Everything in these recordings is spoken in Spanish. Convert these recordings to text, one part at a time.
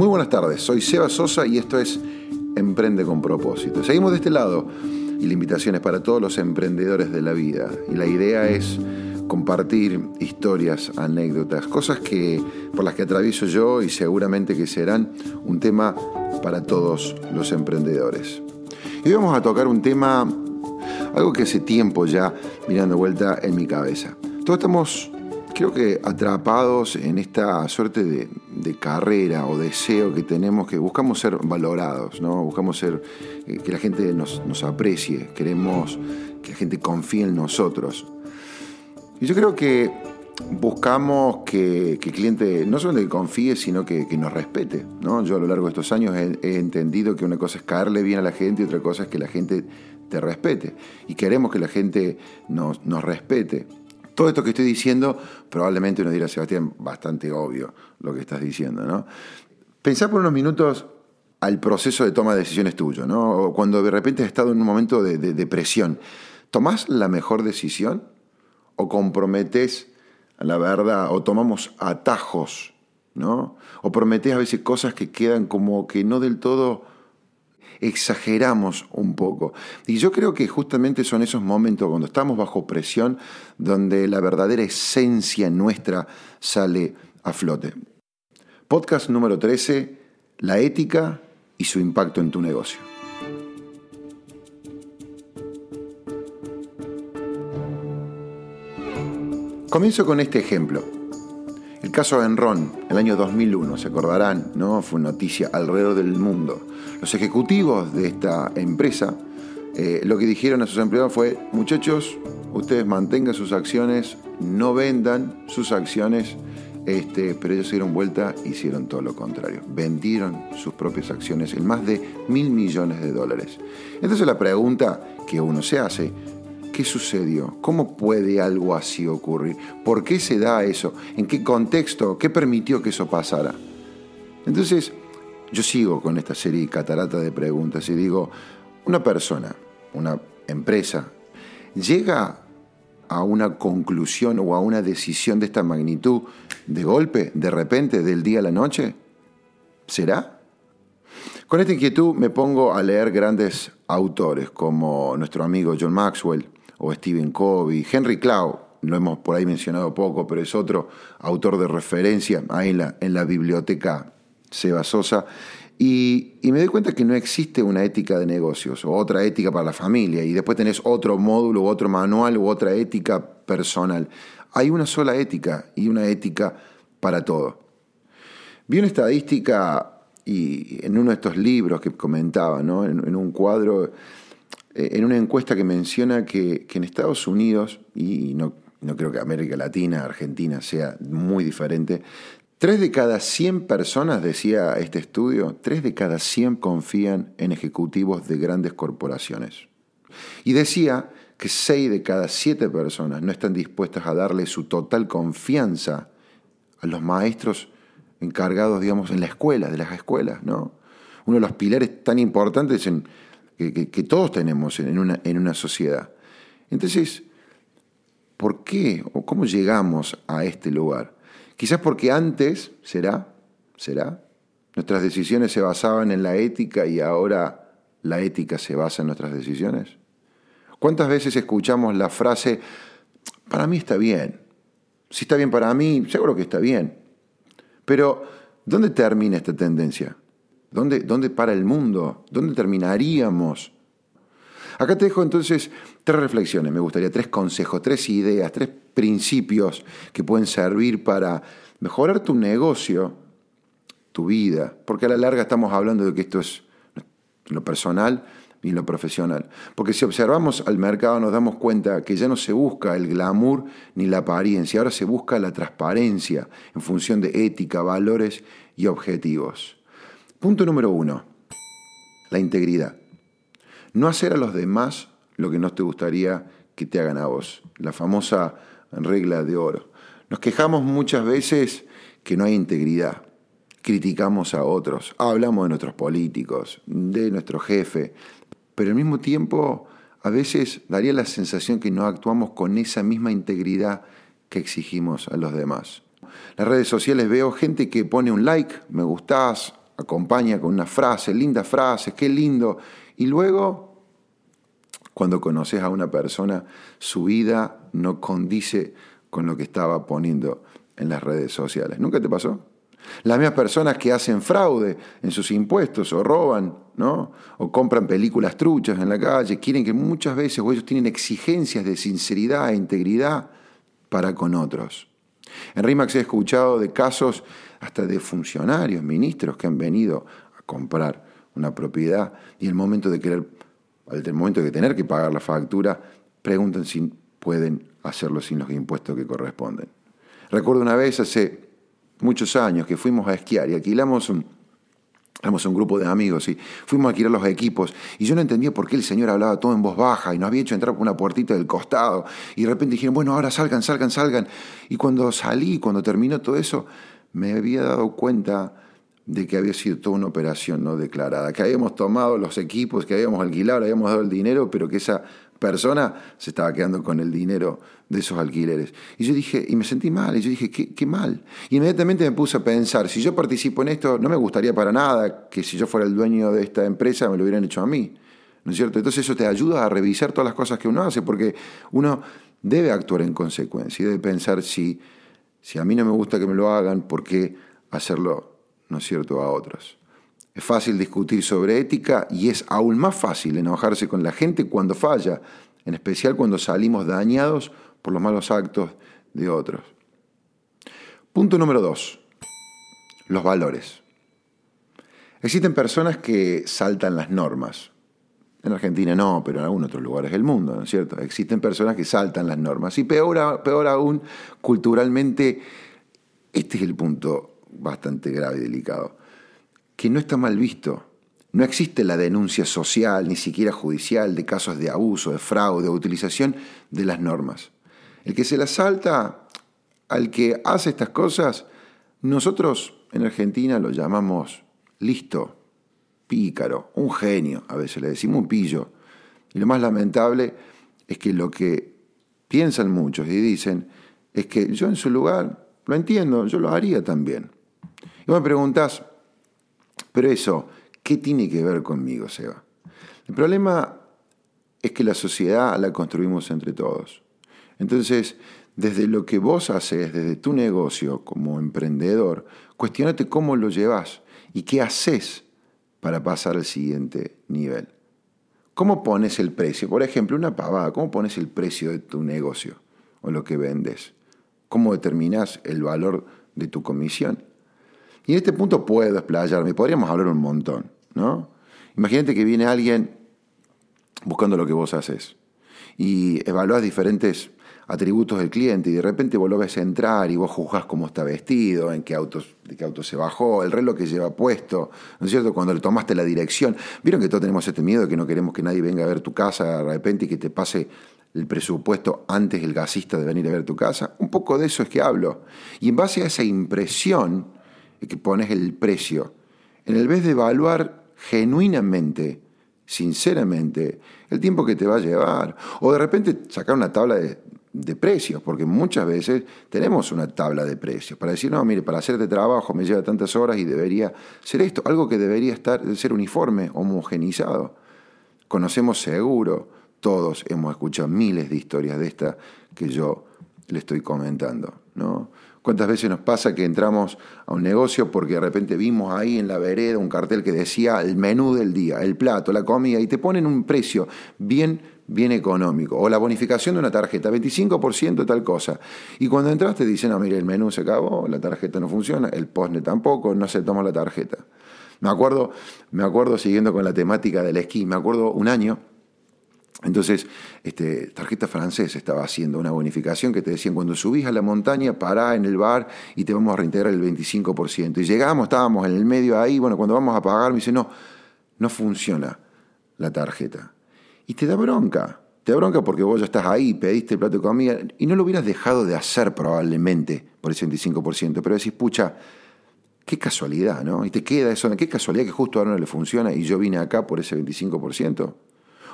Muy buenas tardes, soy Seba Sosa y esto es Emprende con propósito. Seguimos de este lado y la invitación es para todos los emprendedores de la vida. Y la idea es compartir historias, anécdotas, cosas que por las que atravieso yo y seguramente que serán un tema para todos los emprendedores. Y hoy vamos a tocar un tema, algo que hace tiempo ya mirando vuelta en mi cabeza. Todos estamos creo que atrapados en esta suerte de, carrera o deseo que tenemos, que buscamos ser valorados, ¿no? buscamos ser, eh, que la gente nos, aprecie, queremos que la gente confíe en nosotros. Y yo creo que buscamos que, el cliente no solo que confíe, sino que, nos respete. ¿no? Yo a lo largo de estos años he, entendido que una cosa es caerle bien a la gente y otra cosa es que la gente te respete. Y queremos que la gente nos, nos respete. Todo esto que estoy diciendo, probablemente uno dirá, Sebastián, bastante obvio lo que estás diciendo, ¿no? Pensá por unos minutos al proceso de toma de decisiones tuyo, ¿no? Cuando de repente has estado en un momento de, de, presión. ¿Tomás la mejor decisión? ¿O comprometes la verdad? ¿O tomamos atajos? ¿No? ¿O prometes a veces cosas que quedan como que no del todo exageramos un poco. Y yo creo que justamente son esos momentos cuando estamos bajo presión donde la verdadera esencia nuestra sale a flote. Podcast número 13, la ética y su impacto en tu negocio. Comienzo con este ejemplo. El caso Enron, el año 2001, se acordarán, ¿no? Fue noticia alrededor del mundo. Los ejecutivos de esta empresa eh, lo que dijeron a sus empleados fue, muchachos, ustedes mantengan sus acciones, no vendan sus acciones, este, pero ellos se dieron vuelta e hicieron todo lo contrario. Vendieron sus propias acciones en más de mil millones de dólares. Entonces la pregunta que uno se hace, ¿qué sucedió? ¿Cómo puede algo así ocurrir? ¿Por qué se da eso? ¿En qué contexto? ¿Qué permitió que eso pasara? Entonces, yo sigo con esta serie catarata de preguntas y digo, una persona, una empresa, llega a una conclusión o a una decisión de esta magnitud de golpe, de repente, del día a la noche? ¿Será? Con esta inquietud me pongo a leer grandes autores como nuestro amigo John Maxwell o Stephen Covey, Henry Cloud, lo hemos por ahí mencionado poco, pero es otro autor de referencia ahí en la, biblioteca Seba Sosa, y, me doy cuenta que no existe una ética de negocios o otra ética para la familia, y después tenés otro módulo, otro manual u otra ética personal. Hay una sola ética y una ética para todo. Vi una estadística y en uno de estos libros que comentaba, ¿no? en, un cuadro, en una encuesta que menciona que, en Estados Unidos, y no, no creo que América Latina, Argentina sea muy diferente, Tres de cada 100 personas, decía este estudio, tres de cada 100 confían en ejecutivos de grandes corporaciones. Y decía que seis de cada siete personas no están dispuestas a darle su total confianza a los maestros encargados, digamos, en la escuela, de las escuelas, ¿no? Uno de los pilares tan importantes en, que, todos tenemos en una, en una sociedad. Entonces, ¿por qué o cómo llegamos a este lugar? Quizás porque antes, será, será, nuestras decisiones se basaban en la ética y ahora la ética se basa en nuestras decisiones. ¿Cuántas veces escuchamos la frase, para mí está bien? Si está bien para mí, seguro que está bien. Pero, ¿dónde termina esta tendencia? ¿Dónde, dónde para el mundo? ¿Dónde terminaríamos? Acá te dejo entonces tres reflexiones, me gustaría, tres consejos, tres ideas, tres principios que pueden servir para mejorar tu negocio, tu vida, porque a la larga estamos hablando de que esto es lo personal y lo profesional. Porque si observamos al mercado nos damos cuenta que ya no se busca el glamour ni la apariencia, ahora se busca la transparencia en función de ética, valores y objetivos. Punto número uno, la integridad. No hacer a los demás lo que no te gustaría que te hagan a vos. La famosa regla de oro. Nos quejamos muchas veces que no hay integridad. Criticamos a otros, hablamos de nuestros políticos, de nuestro jefe, pero al mismo tiempo a veces daría la sensación que no actuamos con esa misma integridad que exigimos a los demás. Las redes sociales veo gente que pone un like, me gustás, acompaña con una frase, linda frase, qué lindo. Y luego, cuando conoces a una persona, su vida no condice con lo que estaba poniendo en las redes sociales. ¿Nunca te pasó? Las mismas personas que hacen fraude en sus impuestos o roban, ¿no? O compran películas truchas en la calle, quieren que muchas veces o ellos tienen exigencias de sinceridad e integridad para con otros. En RIMAX he escuchado de casos hasta de funcionarios, ministros que han venido a comprar una propiedad y el momento de querer, momento de tener que pagar la factura, preguntan si pueden hacerlo sin los impuestos que corresponden. Recuerdo una vez hace muchos años que fuimos a esquiar y alquilamos éramos un grupo de amigos y fuimos a alquilar los equipos y yo no entendía por qué el señor hablaba todo en voz baja y nos había hecho entrar por una puertita del costado y de repente dijeron, bueno, ahora salgan, salgan, salgan. Y cuando salí, cuando terminó todo eso, me había dado cuenta de que había sido toda una operación no declarada, que habíamos tomado los equipos, que habíamos alquilado, habíamos dado el dinero, pero que esa persona se estaba quedando con el dinero de esos alquileres. Y yo dije, y me sentí mal, y yo dije, qué, qué, mal. Y inmediatamente me puse a pensar, si yo participo en esto, no me gustaría para nada que si yo fuera el dueño de esta empresa me lo hubieran hecho a mí. ¿No es cierto? Entonces eso te ayuda a revisar todas las cosas que uno hace, porque uno debe actuar en consecuencia y debe pensar si, si a mí no me gusta que me lo hagan, ¿por qué hacerlo, no es cierto, a otros? Es fácil discutir sobre ética y es aún más fácil enojarse con la gente cuando falla, en especial cuando salimos dañados por los malos actos de otros. Punto número dos, los valores. Existen personas que saltan las normas. En Argentina no, pero en algunos otros lugares del mundo, ¿no es cierto? Existen personas que saltan las normas. Y peor, peor aún, culturalmente, este es el punto bastante grave y delicado que no está mal visto. No existe la denuncia social, ni siquiera judicial, de casos de abuso, de fraude o utilización de las normas. El que se las salta al que hace estas cosas, nosotros en Argentina lo llamamos listo, pícaro, un genio, a veces le decimos un pillo. Y lo más lamentable es que lo que piensan muchos y dicen es que yo en su lugar lo entiendo, yo lo haría también. Y me preguntas, pero eso, ¿qué tiene que ver conmigo, Seba? El problema es que la sociedad la construimos entre todos. Entonces, desde lo que vos haces, desde tu negocio como emprendedor, cuestionate cómo lo llevas y qué haces para pasar al siguiente nivel. ¿Cómo pones el precio? Por ejemplo, una pavada, ¿cómo pones el precio de tu negocio o lo que vendes? ¿Cómo determinas el valor de tu comisión? Y en este punto puedo explayarme, podríamos hablar un montón, ¿no? Imagínate que viene alguien buscando lo que vos haces y evalúas diferentes atributos del cliente y de repente vos lo ves entrar y vos juzgás cómo está vestido, en qué auto, de qué auto se bajó, el reloj que lleva puesto, ¿no es cierto? Cuando le tomaste la dirección. Vieron que todos tenemos este miedo de que no queremos que nadie venga a ver tu casa de repente y que te pase el presupuesto antes el gasista de venir a ver tu casa. Un poco de eso es que hablo. Y en base a esa impresión, que pones el precio, en el vez de evaluar genuinamente, sinceramente, el tiempo que te va a llevar, o de repente sacar una tabla de, de precios, porque muchas veces tenemos una tabla de precios para decir, no, mire, para hacer este trabajo me lleva tantas horas y debería ser esto, algo que debería estar, ser uniforme, homogenizado. Conocemos seguro, todos hemos escuchado miles de historias de esta que yo le estoy comentando, ¿no? ¿Cuántas veces nos pasa que entramos a un negocio porque de repente vimos ahí en la vereda un cartel que decía el menú del día, el plato, la comida, y te ponen un precio bien, bien económico? O la bonificación de una tarjeta, 25% tal cosa. Y cuando entras te dicen, no, mire, el menú se acabó, la tarjeta no funciona, el postne tampoco, no toma la tarjeta. Me acuerdo, me acuerdo siguiendo con la temática del esquí, me acuerdo un año entonces, este, Tarjeta Francesa estaba haciendo una bonificación que te decían, cuando subís a la montaña, pará en el bar y te vamos a reintegrar el 25%. Y llegamos, estábamos en el medio ahí, bueno, cuando vamos a pagar, me dice, no, no funciona la tarjeta. Y te da bronca, te da bronca porque vos ya estás ahí, pediste el plato de comida, y no lo hubieras dejado de hacer probablemente por ese 25%, pero decís, pucha, qué casualidad, ¿no? Y te queda eso, qué casualidad que justo ahora no le funciona y yo vine acá por ese 25%.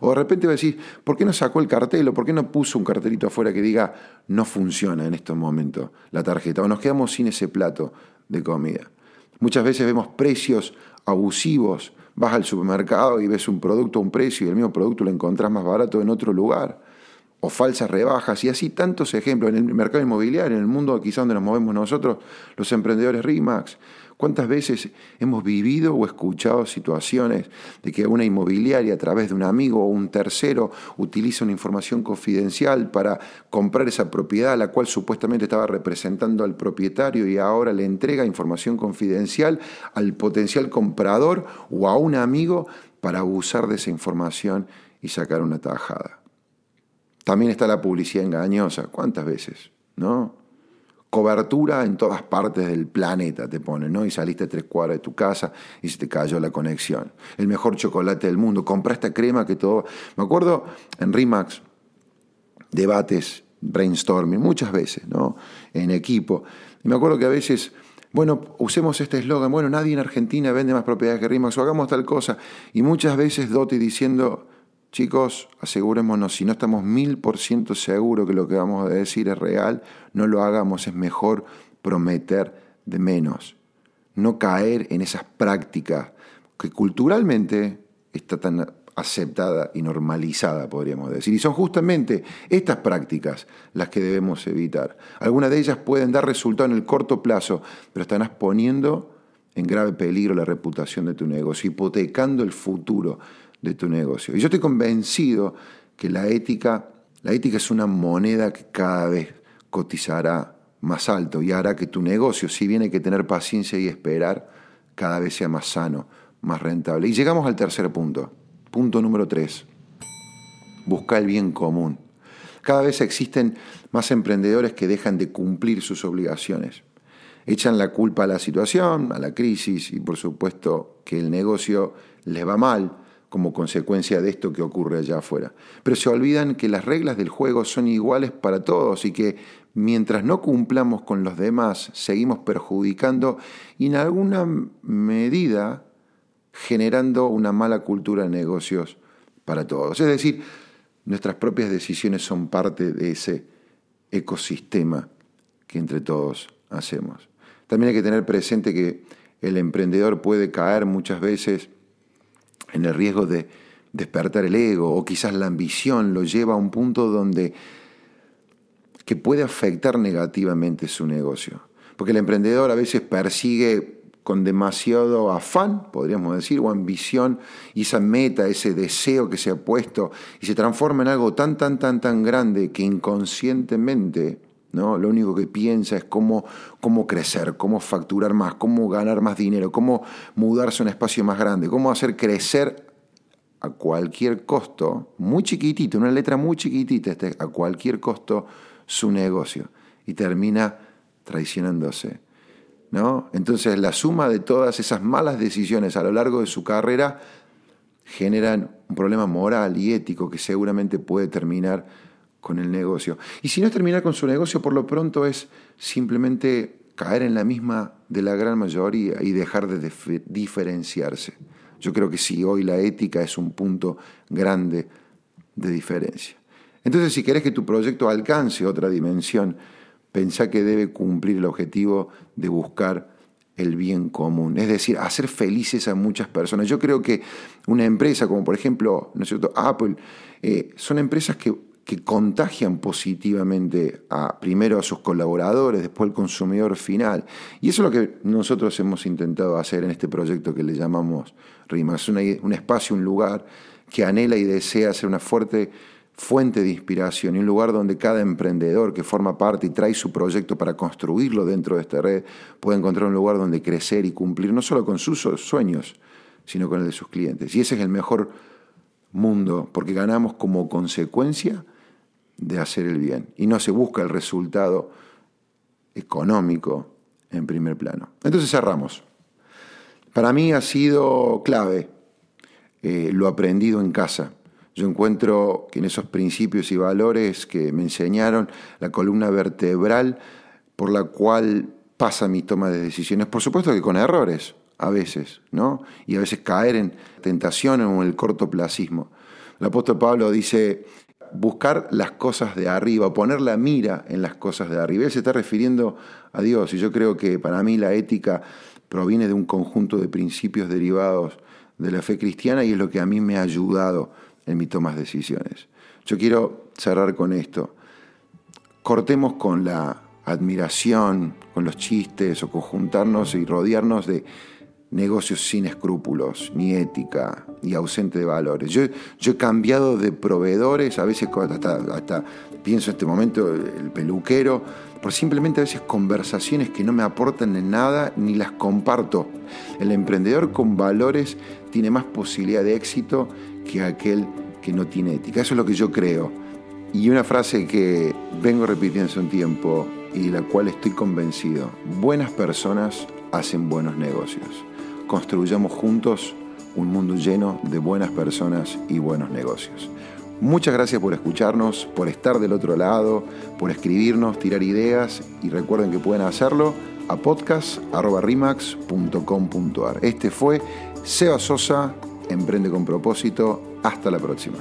O de repente va a decir, ¿por qué no sacó el cartel o por qué no puso un cartelito afuera que diga no funciona en estos momentos la tarjeta? O nos quedamos sin ese plato de comida. Muchas veces vemos precios abusivos. Vas al supermercado y ves un producto a un precio y el mismo producto lo encontrás más barato en otro lugar. O falsas rebajas y así tantos ejemplos. En el mercado inmobiliario, en el mundo quizá donde nos movemos nosotros, los emprendedores RIMAX, ¿Cuántas veces hemos vivido o escuchado situaciones de que una inmobiliaria a través de un amigo o un tercero utiliza una información confidencial para comprar esa propiedad, la cual supuestamente estaba representando al propietario y ahora le entrega información confidencial al potencial comprador o a un amigo para abusar de esa información y sacar una tajada? También está la publicidad engañosa. ¿Cuántas veces? ¿No? Cobertura en todas partes del planeta te ponen, ¿no? Y saliste a tres cuadras de tu casa y se te cayó la conexión. El mejor chocolate del mundo, compra esta crema que todo... Me acuerdo en RIMAX, debates, brainstorming, muchas veces, ¿no? En equipo. Y me acuerdo que a veces, bueno, usemos este eslogan, bueno, nadie en Argentina vende más propiedades que RIMAX, o hagamos tal cosa. Y muchas veces Dotti diciendo, Chicos, asegurémonos, si no estamos mil por ciento seguros que lo que vamos a decir es real, no lo hagamos, es mejor prometer de menos. No caer en esas prácticas que culturalmente está tan aceptada y normalizada, podríamos decir. Y son justamente estas prácticas las que debemos evitar. Algunas de ellas pueden dar resultado en el corto plazo, pero están poniendo en grave peligro la reputación de tu negocio, hipotecando el futuro de tu negocio. Y yo estoy convencido que la ética, la ética es una moneda que cada vez cotizará más alto y hará que tu negocio, si bien hay que tener paciencia y esperar, cada vez sea más sano, más rentable. Y llegamos al tercer punto. Punto número tres. Busca el bien común. Cada vez existen más emprendedores que dejan de cumplir sus obligaciones. Echan la culpa a la situación, a la crisis y por supuesto que el negocio les va mal como consecuencia de esto que ocurre allá afuera. Pero se olvidan que las reglas del juego son iguales para todos y que mientras no cumplamos con los demás, seguimos perjudicando y en alguna medida generando una mala cultura de negocios para todos. Es decir, nuestras propias decisiones son parte de ese ecosistema que entre todos hacemos. También hay que tener presente que el emprendedor puede caer muchas veces en el riesgo de despertar el ego o quizás la ambición lo lleva a un punto donde que puede afectar negativamente su negocio. Porque el emprendedor a veces persigue con demasiado afán, podríamos decir, o ambición, y esa meta, ese deseo que se ha puesto, y se transforma en algo tan, tan, tan, tan grande que inconscientemente ¿no? Lo único que piensa es cómo, cómo crecer, cómo facturar más, cómo ganar más dinero, cómo mudarse a un espacio más grande, cómo hacer crecer a cualquier costo, muy chiquitito, una letra muy chiquitita, este, a cualquier costo su negocio. Y termina traicionándose. ¿no? Entonces la suma de todas esas malas decisiones a lo largo de su carrera generan un problema moral y ético que seguramente puede terminar con el negocio. Y si no es terminar con su negocio, por lo pronto es simplemente caer en la misma de la gran mayoría y dejar de diferenciarse. Yo creo que sí, hoy la ética es un punto grande de diferencia. Entonces, si querés que tu proyecto alcance otra dimensión, pensá que debe cumplir el objetivo de buscar el bien común, es decir, hacer felices a muchas personas. Yo creo que una empresa como por ejemplo, ¿no es cierto?, Apple, eh, son empresas que que contagian positivamente a, primero a sus colaboradores, después al consumidor final. Y eso es lo que nosotros hemos intentado hacer en este proyecto que le llamamos RIMA. Es un espacio, un lugar que anhela y desea ser una fuerte fuente de inspiración y un lugar donde cada emprendedor que forma parte y trae su proyecto para construirlo dentro de esta red puede encontrar un lugar donde crecer y cumplir no solo con sus sueños, sino con el de sus clientes. Y ese es el mejor mundo, porque ganamos como consecuencia de hacer el bien y no se busca el resultado económico en primer plano. Entonces cerramos. Para mí ha sido clave eh, lo aprendido en casa. Yo encuentro que en esos principios y valores que me enseñaron, la columna vertebral por la cual pasa mi toma de decisiones, por supuesto que con errores, a veces, ¿no? Y a veces caer en tentación o en el cortoplacismo. El apóstol Pablo dice, buscar las cosas de arriba, poner la mira en las cosas de arriba. Él se está refiriendo a Dios y yo creo que para mí la ética proviene de un conjunto de principios derivados de la fe cristiana y es lo que a mí me ha ayudado en mi toma de decisiones. Yo quiero cerrar con esto. Cortemos con la admiración, con los chistes o con juntarnos y rodearnos de negocios sin escrúpulos, ni ética, ni ausente de valores. Yo, he cambiado de proveedores, a veces hasta, hasta pienso en este momento el peluquero, por simplemente a veces conversaciones que no me aportan en nada ni las comparto. El emprendedor con valores tiene más posibilidad de éxito que aquel que no tiene ética. Eso es lo que yo creo. Y una frase que vengo repitiendo hace un tiempo y de la cual estoy convencido. Buenas personas hacen buenos negocios. Construyamos juntos un mundo lleno de buenas personas y buenos negocios. Muchas gracias por escucharnos, por estar del otro lado, por escribirnos, tirar ideas y recuerden que pueden hacerlo a podcast.rimax.com.ar. Este fue Seba Sosa, Emprende con propósito. Hasta la próxima.